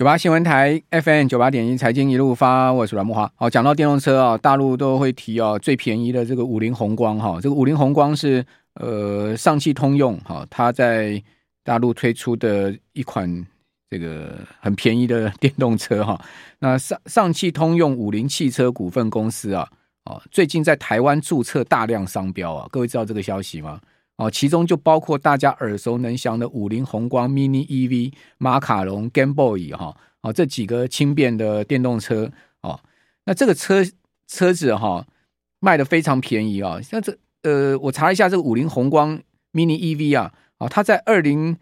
九八新闻台 FM 九八点一财经一路发，我是阮木华。好，讲到电动车啊，大陆都会提哦，最便宜的这个五菱宏光哈，这个五菱宏光是呃上汽通用哈，它在大陆推出的一款这个很便宜的电动车哈。那上上汽通用五菱汽车股份公司啊。啊，最近在台湾注册大量商标啊，各位知道这个消息吗？哦，其中就包括大家耳熟能详的五菱宏光 Mini EV、马卡龙、Game Boy 哈，哦，这几个轻便的电动车哦，那这个车车子哈卖的非常便宜啊，像这呃，我查一下这个五菱宏光 Mini EV 啊，哦，它在二零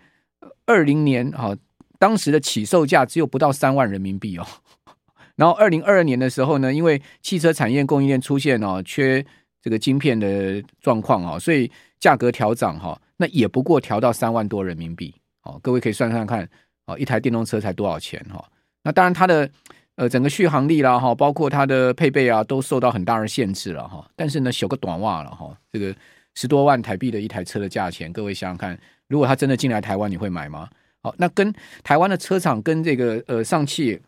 二零年哈，当时的起售价只有不到三万人民币哦。然后，二零二二年的时候呢，因为汽车产业供应链出现哦缺这个晶片的状况啊，所以价格调涨哈，那也不过调到三万多人民币哦。各位可以算算看哦，一台电动车才多少钱哈？那当然它的呃整个续航力啦哈，包括它的配备啊，都受到很大的限制了哈。但是呢，修个短袜了哈，这个十多万台币的一台车的价钱，各位想想看，如果它真的进来台湾，你会买吗？好，那跟台湾的车厂跟这个呃上汽。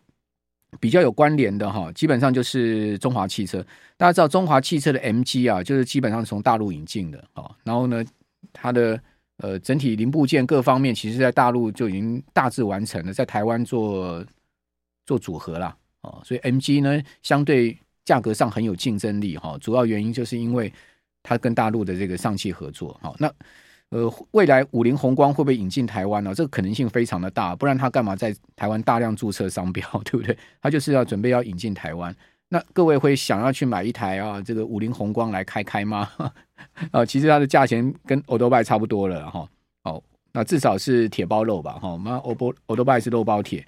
比较有关联的哈，基本上就是中华汽车。大家知道中华汽车的 MG 啊，就是基本上从大陆引进的啊。然后呢，它的呃整体零部件各方面，其实在大陆就已经大致完成了，在台湾做做组合了啊。所以 MG 呢，相对价格上很有竞争力哈。主要原因就是因为它跟大陆的这个上汽合作。好，那。呃，未来五菱宏光会不会引进台湾呢？这个可能性非常的大，不然他干嘛在台湾大量注册商标，对不对？他就是要准备要引进台湾。那各位会想要去买一台啊，这个五菱宏光来开开吗？啊，其实它的价钱跟欧多拜差不多了哈。哦，那至少是铁包肉吧？哈，我们欧波欧多拜是肉包铁。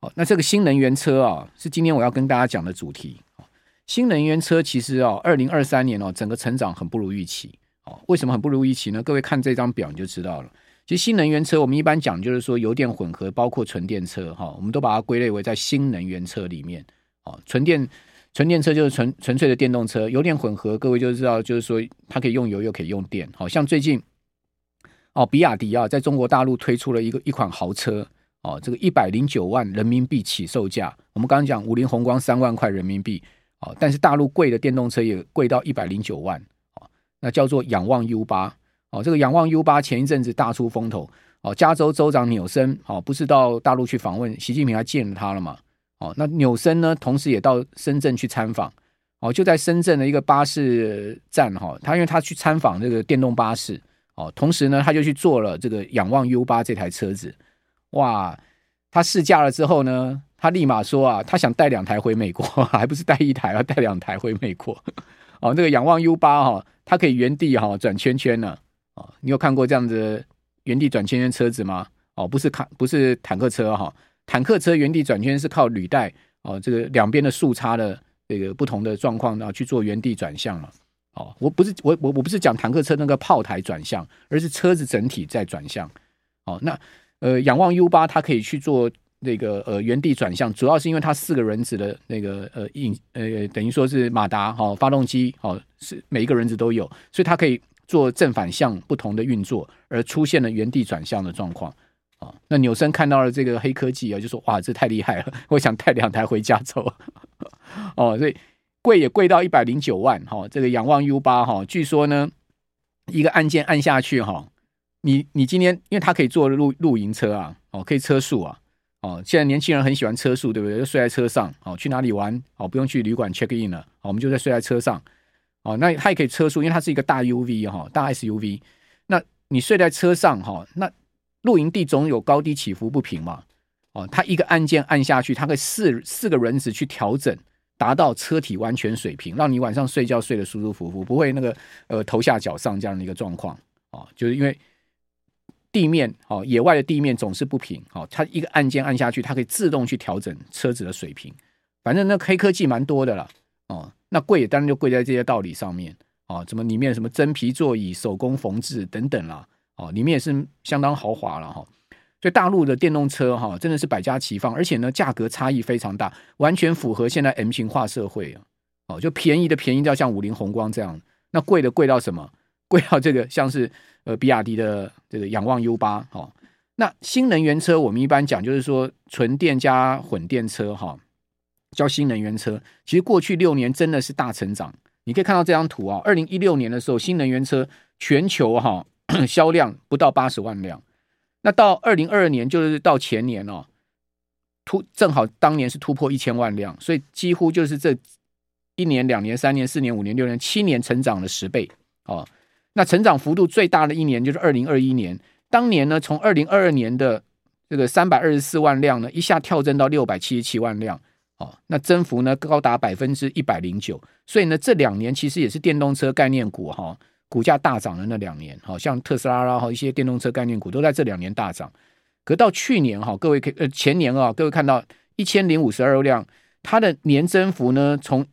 哦，那这个新能源车啊，是今天我要跟大家讲的主题。新能源车其实啊，二零二三年哦，整个成长很不如预期。哦，为什么很不如预期呢？各位看这张表你就知道了。其实新能源车我们一般讲就是说油电混合，包括纯电车哈，我们都把它归类为在新能源车里面。哦，纯电纯电车就是纯纯粹的电动车，油电混合各位就知道，就是说它可以用油又可以用电。好像最近哦，比亚迪啊，在中国大陆推出了一个一款豪车哦，这个一百零九万人民币起售价。我们刚刚讲五菱宏光三万块人民币哦，但是大陆贵的电动车也贵到一百零九万。那叫做仰望 U 八。哦，这个仰望 U 八前一阵子大出风头。哦，加州州长纽森哦，不是到大陆去访问，习近平还见了他了嘛？哦，那纽森呢，同时也到深圳去参访。哦，就在深圳的一个巴士站哈，他因为他去参访这个电动巴士。哦，同时呢，他就去坐了这个仰望 U 八这台车子，哇，他试驾了之后呢，他立马说啊，他想带两台回美国，还不是带一台，要带两台回美国。哦，这个仰望 U 八哈。它可以原地哈转圈圈呢，哦，你有看过这样子原地转圈圈车子吗？哦，不是看，不是坦克车哈，坦克车原地转圈是靠履带哦，这个两边的速差的这个不同的状况，然后去做原地转向嘛。哦，我不是我我我不是讲坦克车那个炮台转向，而是车子整体在转向。哦，那呃，仰望 U 八它可以去做。那个呃原地转向，主要是因为它四个轮子的那个呃引呃等于说是马达哈、哦、发动机哦是每一个轮子都有，所以它可以做正反向不同的运作，而出现了原地转向的状况、哦。那纽森看到了这个黑科技啊，就说哇这太厉害了，我想带两台回家走 哦，所以贵也贵到一百零九万哈、哦。这个仰望 U 八哈，据说呢一个按键按下去哈、哦，你你今天因为它可以做露露营车啊哦，可以车速啊。哦，现在年轻人很喜欢车宿，对不对？就睡在车上，哦，去哪里玩？哦，不用去旅馆 check in 了，哦，我们就在睡在车上。哦，那它也可以车宿，因为它是一个大 UV 哈，大 SUV。那你睡在车上哈，那露营地总有高低起伏不平嘛。哦，它一个按键按下去，它可以四四个轮子去调整，达到车体完全水平，让你晚上睡觉睡得舒舒服服，不会那个呃头下脚上这样的一个状况。哦，就是因为。地面哦，野外的地面总是不平哦，它一个按键按下去，它可以自动去调整车子的水平。反正那黑科技蛮多的啦。哦，那贵也当然就贵在这些道理上面哦，怎么里面什么真皮座椅、手工缝制等等啦，哦，里面也是相当豪华了哈。所以大陆的电动车哈，真的是百家齐放，而且呢，价格差异非常大，完全符合现在 M 型化社会啊。哦，就便宜的便宜到像五菱宏光这样，那贵的贵到什么？贵到这个像是呃比亚迪的这个仰望 U 八哈。那新能源车我们一般讲就是说纯电加混电车哈，叫新能源车。其实过去六年真的是大成长，你可以看到这张图啊，二零一六年的时候新能源车全球哈销量不到八十万辆。那到二零二二年，就是到前年哦，突正好当年是突破一千万辆，所以几乎就是这一年、两年、三年、四年、五年、六年、七年成长了十倍哦。那成长幅度最大的一年就是二零二一年，当年呢，从二零二二年的这个三百二十四万辆呢，一下跳增到六百七十七万辆哦，那增幅呢高达百分之一百零九。所以呢，这两年其实也是电动车概念股哈。哦股价大涨的那两年，好像特斯拉啦，哈一些电动车概念股都在这两年大涨。可到去年哈，各位可呃前年啊，各位看到一千零五十二辆，它的年增幅呢，从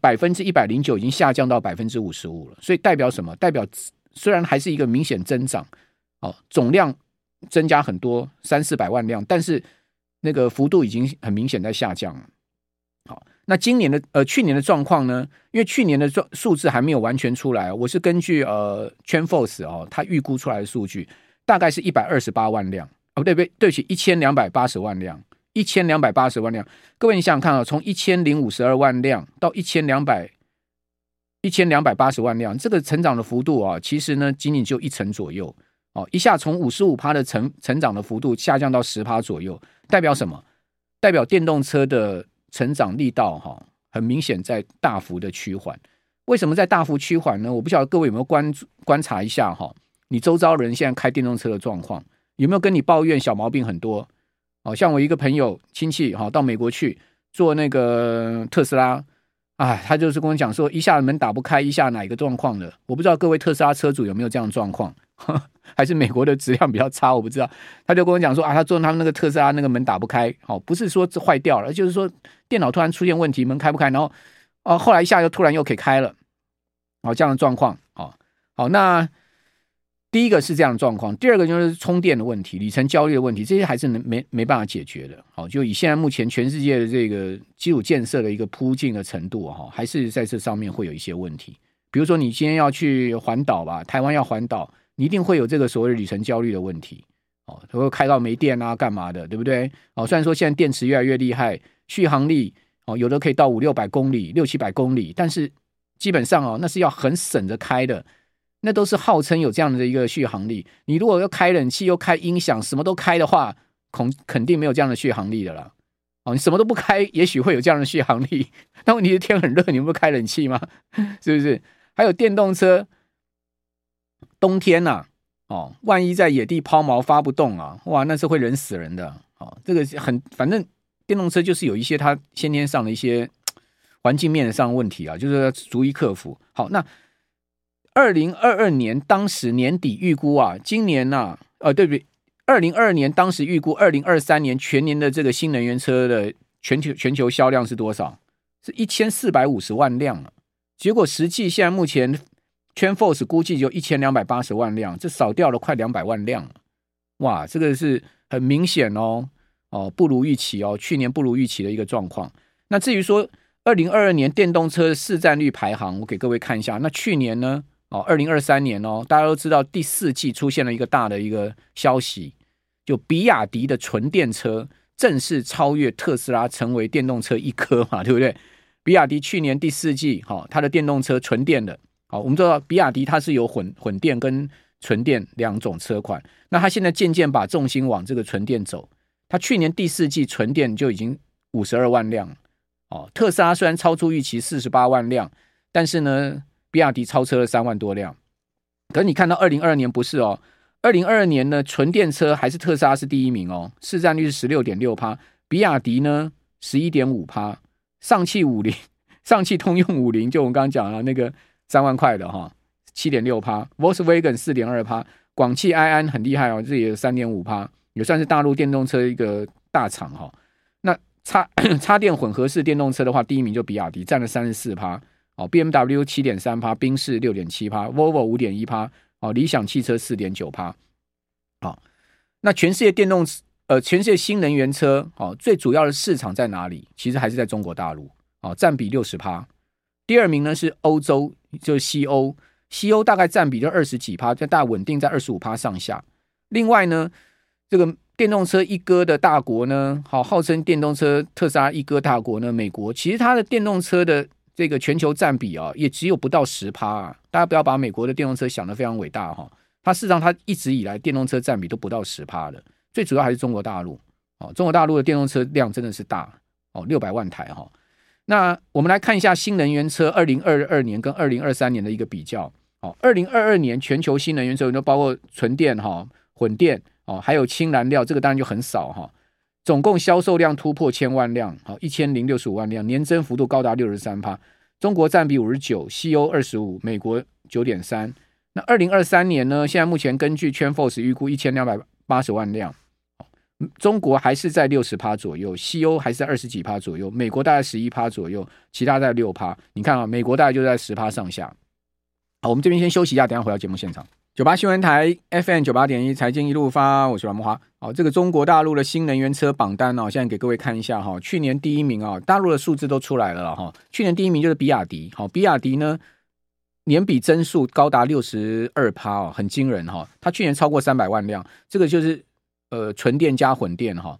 百分之一百零九已经下降到百分之五十五了。所以代表什么？代表虽然还是一个明显增长，哦，总量增加很多三四百万辆，但是那个幅度已经很明显在下降了。好。那今年的呃去年的状况呢？因为去年的状数字还没有完全出来，我是根据呃 t r a n f o r c e 哦，它预估出来的数据，大概是一百二十八万辆哦，不对不对，对不起，一千两百八十万辆，一千两百八十万辆。各位你想想看啊，从一千零五十二万辆到一千两百一千两百八十万辆，这个成长的幅度啊，其实呢仅仅就一成左右哦，一下从五十五趴的成成长的幅度下降到十趴左右，代表什么？代表电动车的。成长力道哈，很明显在大幅的趋缓。为什么在大幅趋缓呢？我不晓得各位有没有关观察一下哈，你周遭人现在开电动车的状况，有没有跟你抱怨小毛病很多？哦，像我一个朋友亲戚哈，到美国去坐那个特斯拉，啊，他就是跟我讲说，一下门打不开，一下哪一个状况的？我不知道各位特斯拉车主有没有这样的状况。还是美国的质量比较差，我不知道。他就跟我讲说啊，他坐他们那个特斯拉那个门打不开，哦，不是说坏掉了，就是说电脑突然出现问题，门开不开，然后哦，后来一下又突然又可以开了，哦，这样的状况，哦，好，那第一个是这样的状况，第二个就是充电的问题，里程焦虑的问题，这些还是没没办法解决的。好，就以现在目前全世界的这个基础建设的一个铺进的程度，哈，还是在这上面会有一些问题。比如说你今天要去环岛吧，台湾要环岛。你一定会有这个所谓的里程焦虑的问题，哦，会开到没电啊，干嘛的，对不对？哦，虽然说现在电池越来越厉害，续航力哦，有的可以到五六百公里、六七百公里，但是基本上哦，那是要很省着开的，那都是号称有这样的一个续航力。你如果要开冷气又开音响，什么都开的话，肯肯定没有这样的续航力的啦。哦，你什么都不开，也许会有这样的续航力。那问题是天很热，你不开冷气吗？是不是？还有电动车。冬天呐、哦，万一在野地抛锚发不动啊，哇，那是会冷死人的。哦，这个很，反正电动车就是有一些它先天上的一些环境面上的问题啊，就是要逐一克服。好，那二零二二年当时年底预估啊，今年呐、呃，对不对？二零二二年当时预估二零二三年全年的这个新能源车的全球全球销量是多少？是一千四百五十万辆了。结果实际现在目前。全 f o r c e 估计就一千两百八十万辆，这少掉了快两百万辆了，哇，这个是很明显哦，哦，不如预期哦，去年不如预期的一个状况。那至于说二零二二年电动车市占率排行，我给各位看一下。那去年呢，哦，二零二三年哦，大家都知道第四季出现了一个大的一个消息，就比亚迪的纯电车正式超越特斯拉，成为电动车一哥嘛，对不对？比亚迪去年第四季，哈，它的电动车纯电的。好，我们知道比亚迪它是有混混电跟纯电两种车款，那它现在渐渐把重心往这个纯电走。它去年第四季纯电就已经五十二万辆，哦，特斯拉虽然超出预期四十八万辆，但是呢，比亚迪超车了三万多辆。可是你看到二零二二年不是哦，二零二二年呢，纯电车还是特斯拉是第一名哦，市占率是十六点六趴，比亚迪呢十一点五趴，上汽五菱、上汽通用五菱，就我们刚刚讲了那个。三万块的哈，七点六趴，Volkswagen 四点二趴，广汽埃安很厉害哦，这也三点五趴，也算是大陆电动车一个大厂哈。那插 插电混合式电动车的话，第一名就比亚迪占了三十四趴，哦，B M W 七点三趴，宾士六点七趴，Volvo 五点一趴，哦，理想汽车四点九趴。好，那全世界电动呃，全世界新能源车哦，最主要的市场在哪里？其实还是在中国大陆哦，占比六十趴。第二名呢是欧洲，就是西欧。西欧大概占比就二十几趴，就大概稳定在二十五趴上下。另外呢，这个电动车一哥的大国呢，好，号称电动车特斯拉一哥大国呢，美国其实它的电动车的这个全球占比啊，也只有不到十趴啊。大家不要把美国的电动车想得非常伟大哈，它事实上它一直以来电动车占比都不到十趴的。最主要还是中国大陆哦，中国大陆的电动车量真的是大哦，六百万台哈。那我们来看一下新能源车二零二二年跟二零二三年的一个比较。哦，二零二二年全球新能源车都包括纯电哈、混电哦，还有氢燃料，这个当然就很少哈。总共销售量突破千万辆，好，一千零六十五万辆，年增幅度高达六十三趴。中国占比五十九，西欧二十五，美国九点三。那二零二三年呢？现在目前根据圈 f o r c e 预估一千两百八十万辆。中国还是在六十趴左右，西欧还是在二十几趴左右，美国大概十一趴左右，其他在六趴。你看啊，美国大概就在十趴上下。好，我们这边先休息一下，等下回到节目现场。九八新闻台 FM 九八点一财经一路发，我是阮慕驊。好，这个中国大陆的新能源车榜单呢，现在给各位看一下哈。去年第一名啊，大陆的数字都出来了哈。去年第一名就是比亚迪，好，比亚迪呢年比增速高达六十二趴哦，很惊人哈。它去年超过三百万辆，这个就是。呃，纯电加混电哈，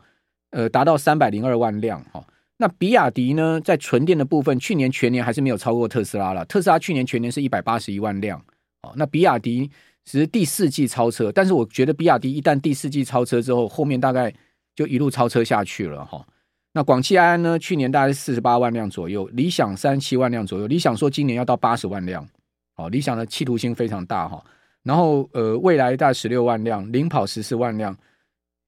呃，达到三百零二万辆哈。那比亚迪呢，在纯电的部分，去年全年还是没有超过特斯拉了。特斯拉去年全年是一百八十一万辆哦。那比亚迪只是第四季超车，但是我觉得比亚迪一旦第四季超车之后，后面大概就一路超车下去了哈。那广汽埃安呢，去年大概是四十八万辆左右，理想三十七万辆左右。理想说今年要到八十万辆，哦，理想的企图心非常大哈。然后呃，蔚来大概十六万辆，领跑十四万辆。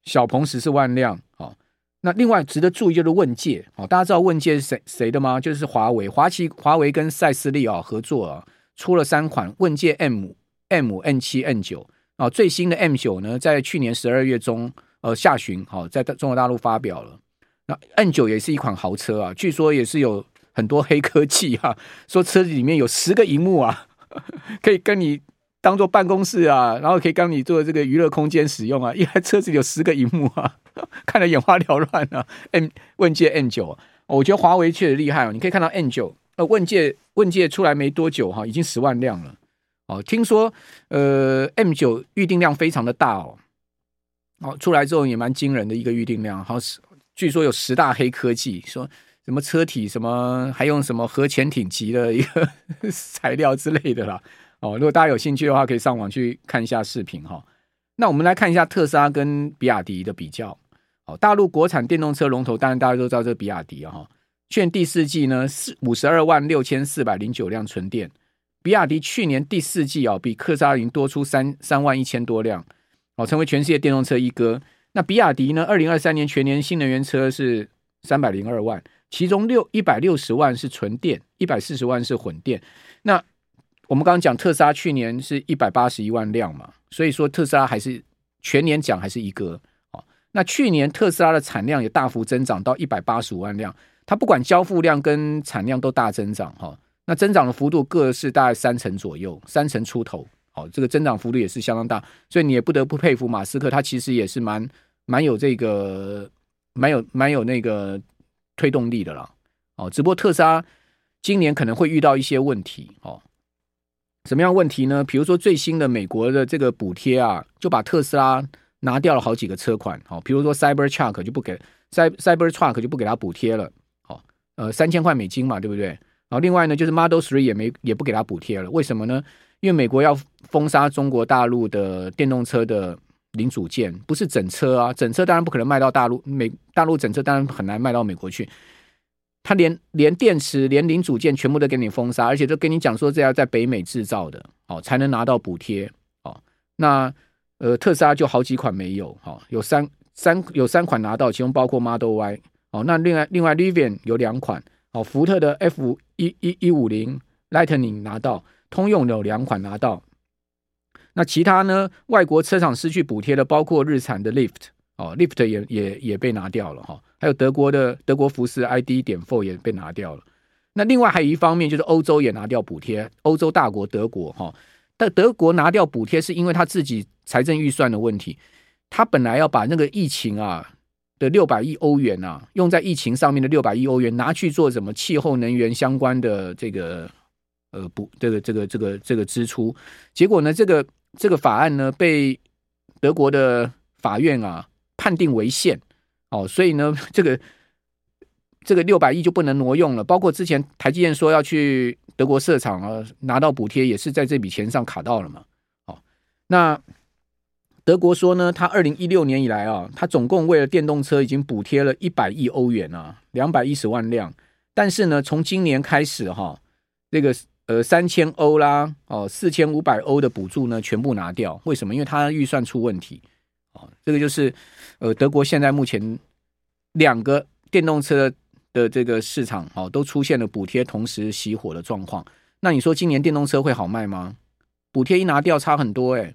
小鹏十四万辆，好，那另外值得注意就是问界，好，大家知道问界是谁谁的吗？就是华为，华旗华为跟赛斯利啊合作啊，出了三款问界 M、M、N 七、N 九啊，最新的 M 九呢，在去年十二月中呃下旬，好，在中国大陆发表了。那 N 九也是一款豪车啊，据说也是有很多黑科技啊，说车子里面有十个萤幕啊，可以跟你。当做办公室啊，然后可以帮你做这个娱乐空间使用啊。一台车子有十个荧幕啊，看得眼花缭乱啊。M 问界 N 九，我觉得华为确实厉害哦。你可以看到 N 九，呃，问界问界出来没多久哈，已经十万辆了哦。听说呃 M 九预定量非常的大哦，哦，出来之后也蛮惊人的一个预定量。好，据说有十大黑科技，说什么车体什么还用什么核潜艇级的一个 材料之类的啦。哦，如果大家有兴趣的话，可以上网去看一下视频哈。那我们来看一下特斯拉跟比亚迪的比较。哦，大陆国产电动车龙头，当然大家都知道这个比亚迪啊哈。去年第四季呢，四五十二万六千四百零九辆纯电，比亚迪去年第四季啊，比特斯拉已经多出三三万一千多辆，哦，成为全世界电动车一哥。那比亚迪呢，二零二三年全年新能源车是三百零二万，其中六一百六十万是纯电，一百四十万是混电。那我们刚刚讲特斯拉去年是一百八十一万辆嘛，所以说特斯拉还是全年讲还是一哥。那去年特斯拉的产量也大幅增长到一百八十五万辆，它不管交付量跟产量都大增长哈。那增长的幅度各是大概三成左右，三成出头。好，这个增长幅度也是相当大，所以你也不得不佩服马斯克，他其实也是蛮蛮有这个蛮有蛮有那个推动力的啦。哦，只不过特斯拉今年可能会遇到一些问题哦。什么样问题呢？比如说最新的美国的这个补贴啊，就把特斯拉拿掉了好几个车款。好，比如说 Cybertruck 就不给 Cybertruck 就不给他补贴了。好，呃，三千块美金嘛，对不对？然后另外呢，就是 Model Three 也没也不给他补贴了。为什么呢？因为美国要封杀中国大陆的电动车的零组件，不是整车啊，整车当然不可能卖到大陆，美大陆整车当然很难卖到美国去。他连连电池、连零组件全部都给你封杀，而且都跟你讲说这要在北美制造的，哦，才能拿到补贴，哦。那呃，特斯拉就好几款没有，哦，有三三有三款拿到，其中包括 Model Y，哦。那另外另外 Rivian 有两款，福特的 F 一一一五零 Lightning 拿到，通用有两款拿到。那其他呢，外国车厂失去补贴的，包括日产的 Lift 哦，Lift 也也也被拿掉了哈、哦，还有德国的德国福斯 ID 点 Four 也被拿掉了。那另外还有一方面就是欧洲也拿掉补贴，欧洲大国德国哈，但德国拿掉补贴是因为他自己财政预算的问题，他本来要把那个疫情啊的六百亿欧元啊用在疫情上面的六百亿欧元拿去做什么气候能源相关的这个呃补这个这个这个这个支出，结果呢这个这个法案呢被德国的法院啊判定违宪哦，所以呢这个。这个六百亿就不能挪用了，包括之前台积电说要去德国设厂啊，拿到补贴也是在这笔钱上卡到了嘛。哦，那德国说呢，他二零一六年以来啊，他总共为了电动车已经补贴了一百亿欧元啊，两百一十万辆。但是呢，从今年开始哈，这个呃三千欧啦，哦四千五百欧的补助呢，全部拿掉。为什么？因为他预算出问题。哦，这个就是呃德国现在目前两个电动车。的这个市场哦，都出现了补贴同时熄火的状况。那你说今年电动车会好卖吗？补贴一拿掉，差很多诶，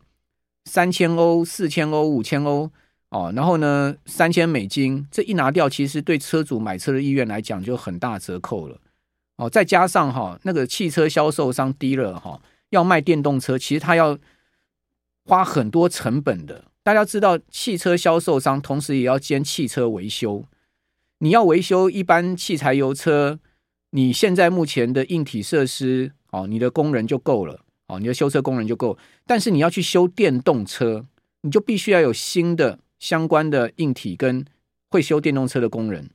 三千欧、四千欧、五千欧哦，然后呢，三千美金，这一拿掉，其实对车主买车的意愿来讲就很大折扣了哦。再加上哈，那个汽车销售商低了哈，要卖电动车，其实他要花很多成本的。大家知道，汽车销售商同时也要兼汽车维修。你要维修一般汽柴油车，你现在目前的硬体设施哦，你的工人就够了哦，你的修车工人就够。但是你要去修电动车，你就必须要有新的相关的硬体跟会修电动车的工人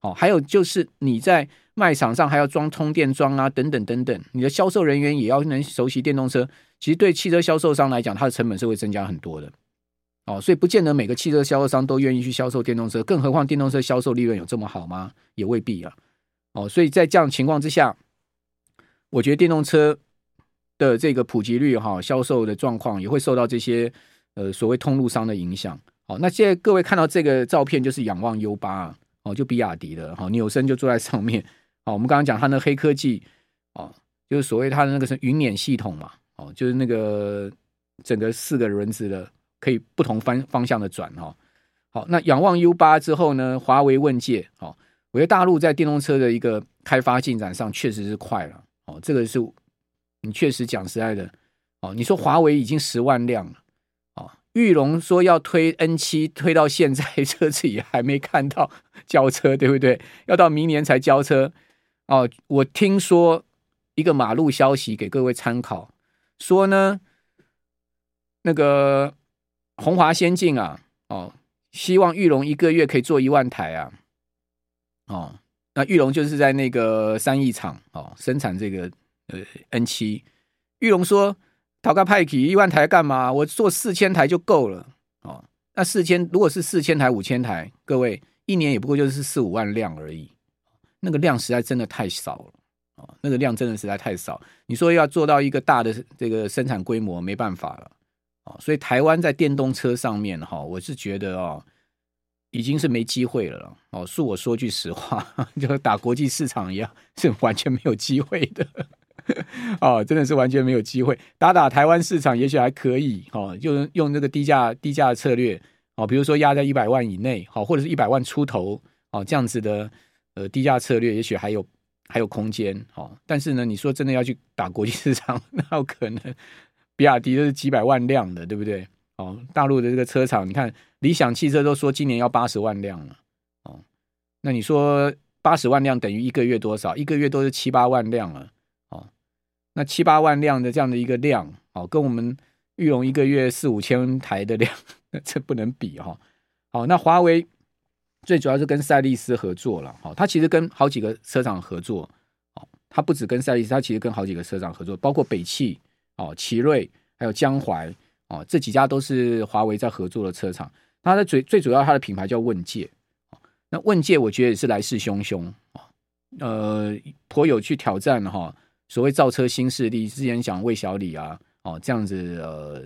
哦。还有就是你在卖场上还要装充电桩啊，等等等等。你的销售人员也要能熟悉电动车。其实对汽车销售商来讲，它的成本是会增加很多的。哦，所以不见得每个汽车销售商都愿意去销售电动车，更何况电动车销售利润有这么好吗？也未必啊。哦，所以在这样情况之下，我觉得电动车的这个普及率哈，销售的状况也会受到这些呃所谓通路商的影响。哦，那现在各位看到这个照片就是仰望 U 八哦，就比亚迪的哈，纽森就坐在上面。哦，我们刚刚讲它那黑科技哦，就是所谓它的那个是云辇系统嘛，哦，就是那个整个四个轮子的。可以不同方方向的转哈，好，那仰望 U 八之后呢？华为问界，好，我觉得大陆在电动车的一个开发进展上确实是快了，哦，这个是你确实讲实在的，哦，你说华为已经十万辆了，哦，玉龙说要推 N 七，推到现在 车子也还没看到交车，对不对？要到明年才交车，哦，我听说一个马路消息给各位参考，说呢，那个。鸿华先进啊，哦，希望玉龙一个月可以做一万台啊，哦，那玉龙就是在那个三义厂哦生产这个呃 N 七，玉龙说，陶卡派克一万台干嘛？我做四千台就够了哦。那四千如果是四千台五千台，各位一年也不过就是四五万辆而已，那个量实在真的太少了哦，那个量真的实在太少。你说要做到一个大的这个生产规模，没办法了哦。所以台湾在电动车上面哈，我是觉得哦，已经是没机会了哦。恕我说句实话，就打国际市场一样，是完全没有机会的 哦，真的是完全没有机会。打打台湾市场也许还可以哦，就用这个低价低价策略哦，比如说压在一百万以内，好，或者是一百万出头哦，这样子的呃低价策略，也许还有还有空间哦。但是呢，你说真的要去打国际市场，那有可能？比亚迪都是几百万辆的，对不对？哦，大陆的这个车厂，你看理想汽车都说今年要八十万辆了，哦，那你说八十万辆等于一个月多少？一个月都是七八万辆了，那七八万辆的这样的一个量，哦，跟我们裕隆一个月四五千台的量，这不能比哈。好，那华为最主要是跟赛力斯合作了，哦，它其实跟好几个车厂合作，哦，它不止跟赛力斯，它其实跟好几个车厂合作，包括北汽。哦，奇瑞还有江淮哦，这几家都是华为在合作的车厂。它的最最主要，它的品牌叫问界。那问界我觉得也是来势汹汹呃，颇有去挑战哈，所谓造车新势力。之前讲魏小李啊，哦，这样子呃，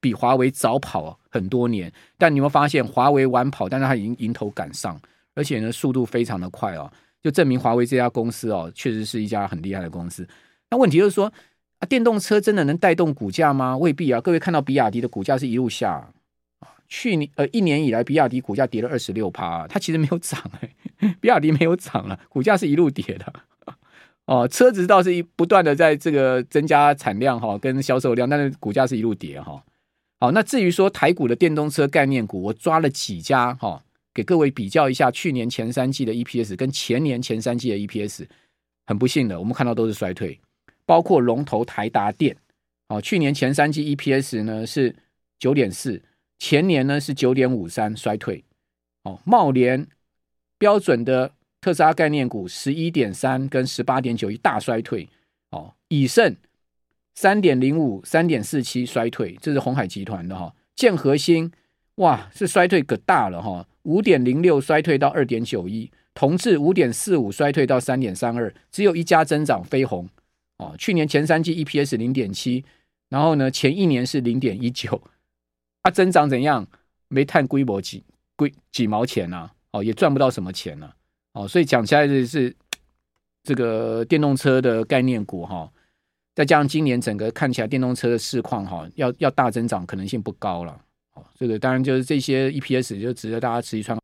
比华为早跑很多年。但你有没有发现，华为晚跑，但是它已经迎头赶上，而且呢，速度非常的快哦，就证明华为这家公司哦，确实是一家很厉害的公司。那问题就是说。啊，电动车真的能带动股价吗？未必啊。各位看到比亚迪的股价是一路下啊，去年呃一年以来，比亚迪股价跌了二十六趴，它其实没有涨哎、比亚迪没有涨啊，股价是一路跌的。哦，车子倒是一不断的在这个增加产量哈，跟销售量，但是股价是一路跌哈。好，那至于说台股的电动车概念股，我抓了几家哈，给各位比较一下去年前三季的 EPS 跟前年前三季的 EPS。很不幸的，我们看到都是衰退，包括龙头台达电，哦，去年前三季 EPS 呢是九点四，前年呢是九点五三，衰退。哦，茂联标准的特斯拉概念股十一点三跟十八点九一大衰退。哦，以盛三点零五、三点四七衰退，这是鸿海集团的哈。建和兴哇是衰退可大了哈，五点零六衰退到二点九一。同致五点四五衰退到三点三二，只有一家增长，飞鸿哦。去年前三季 EPS 零点七，然后呢前一年是零点一九，它增长怎样？没探规模几规几毛钱呐、啊？哦，也赚不到什么钱呐、啊。哦，所以讲起来这是这个电动车的概念股哈、哦，再加上今年整个看起来电动车的市况哈，要要大增长可能性不高了。哦，这个当然就是这些 EPS 就值得大家持续参考。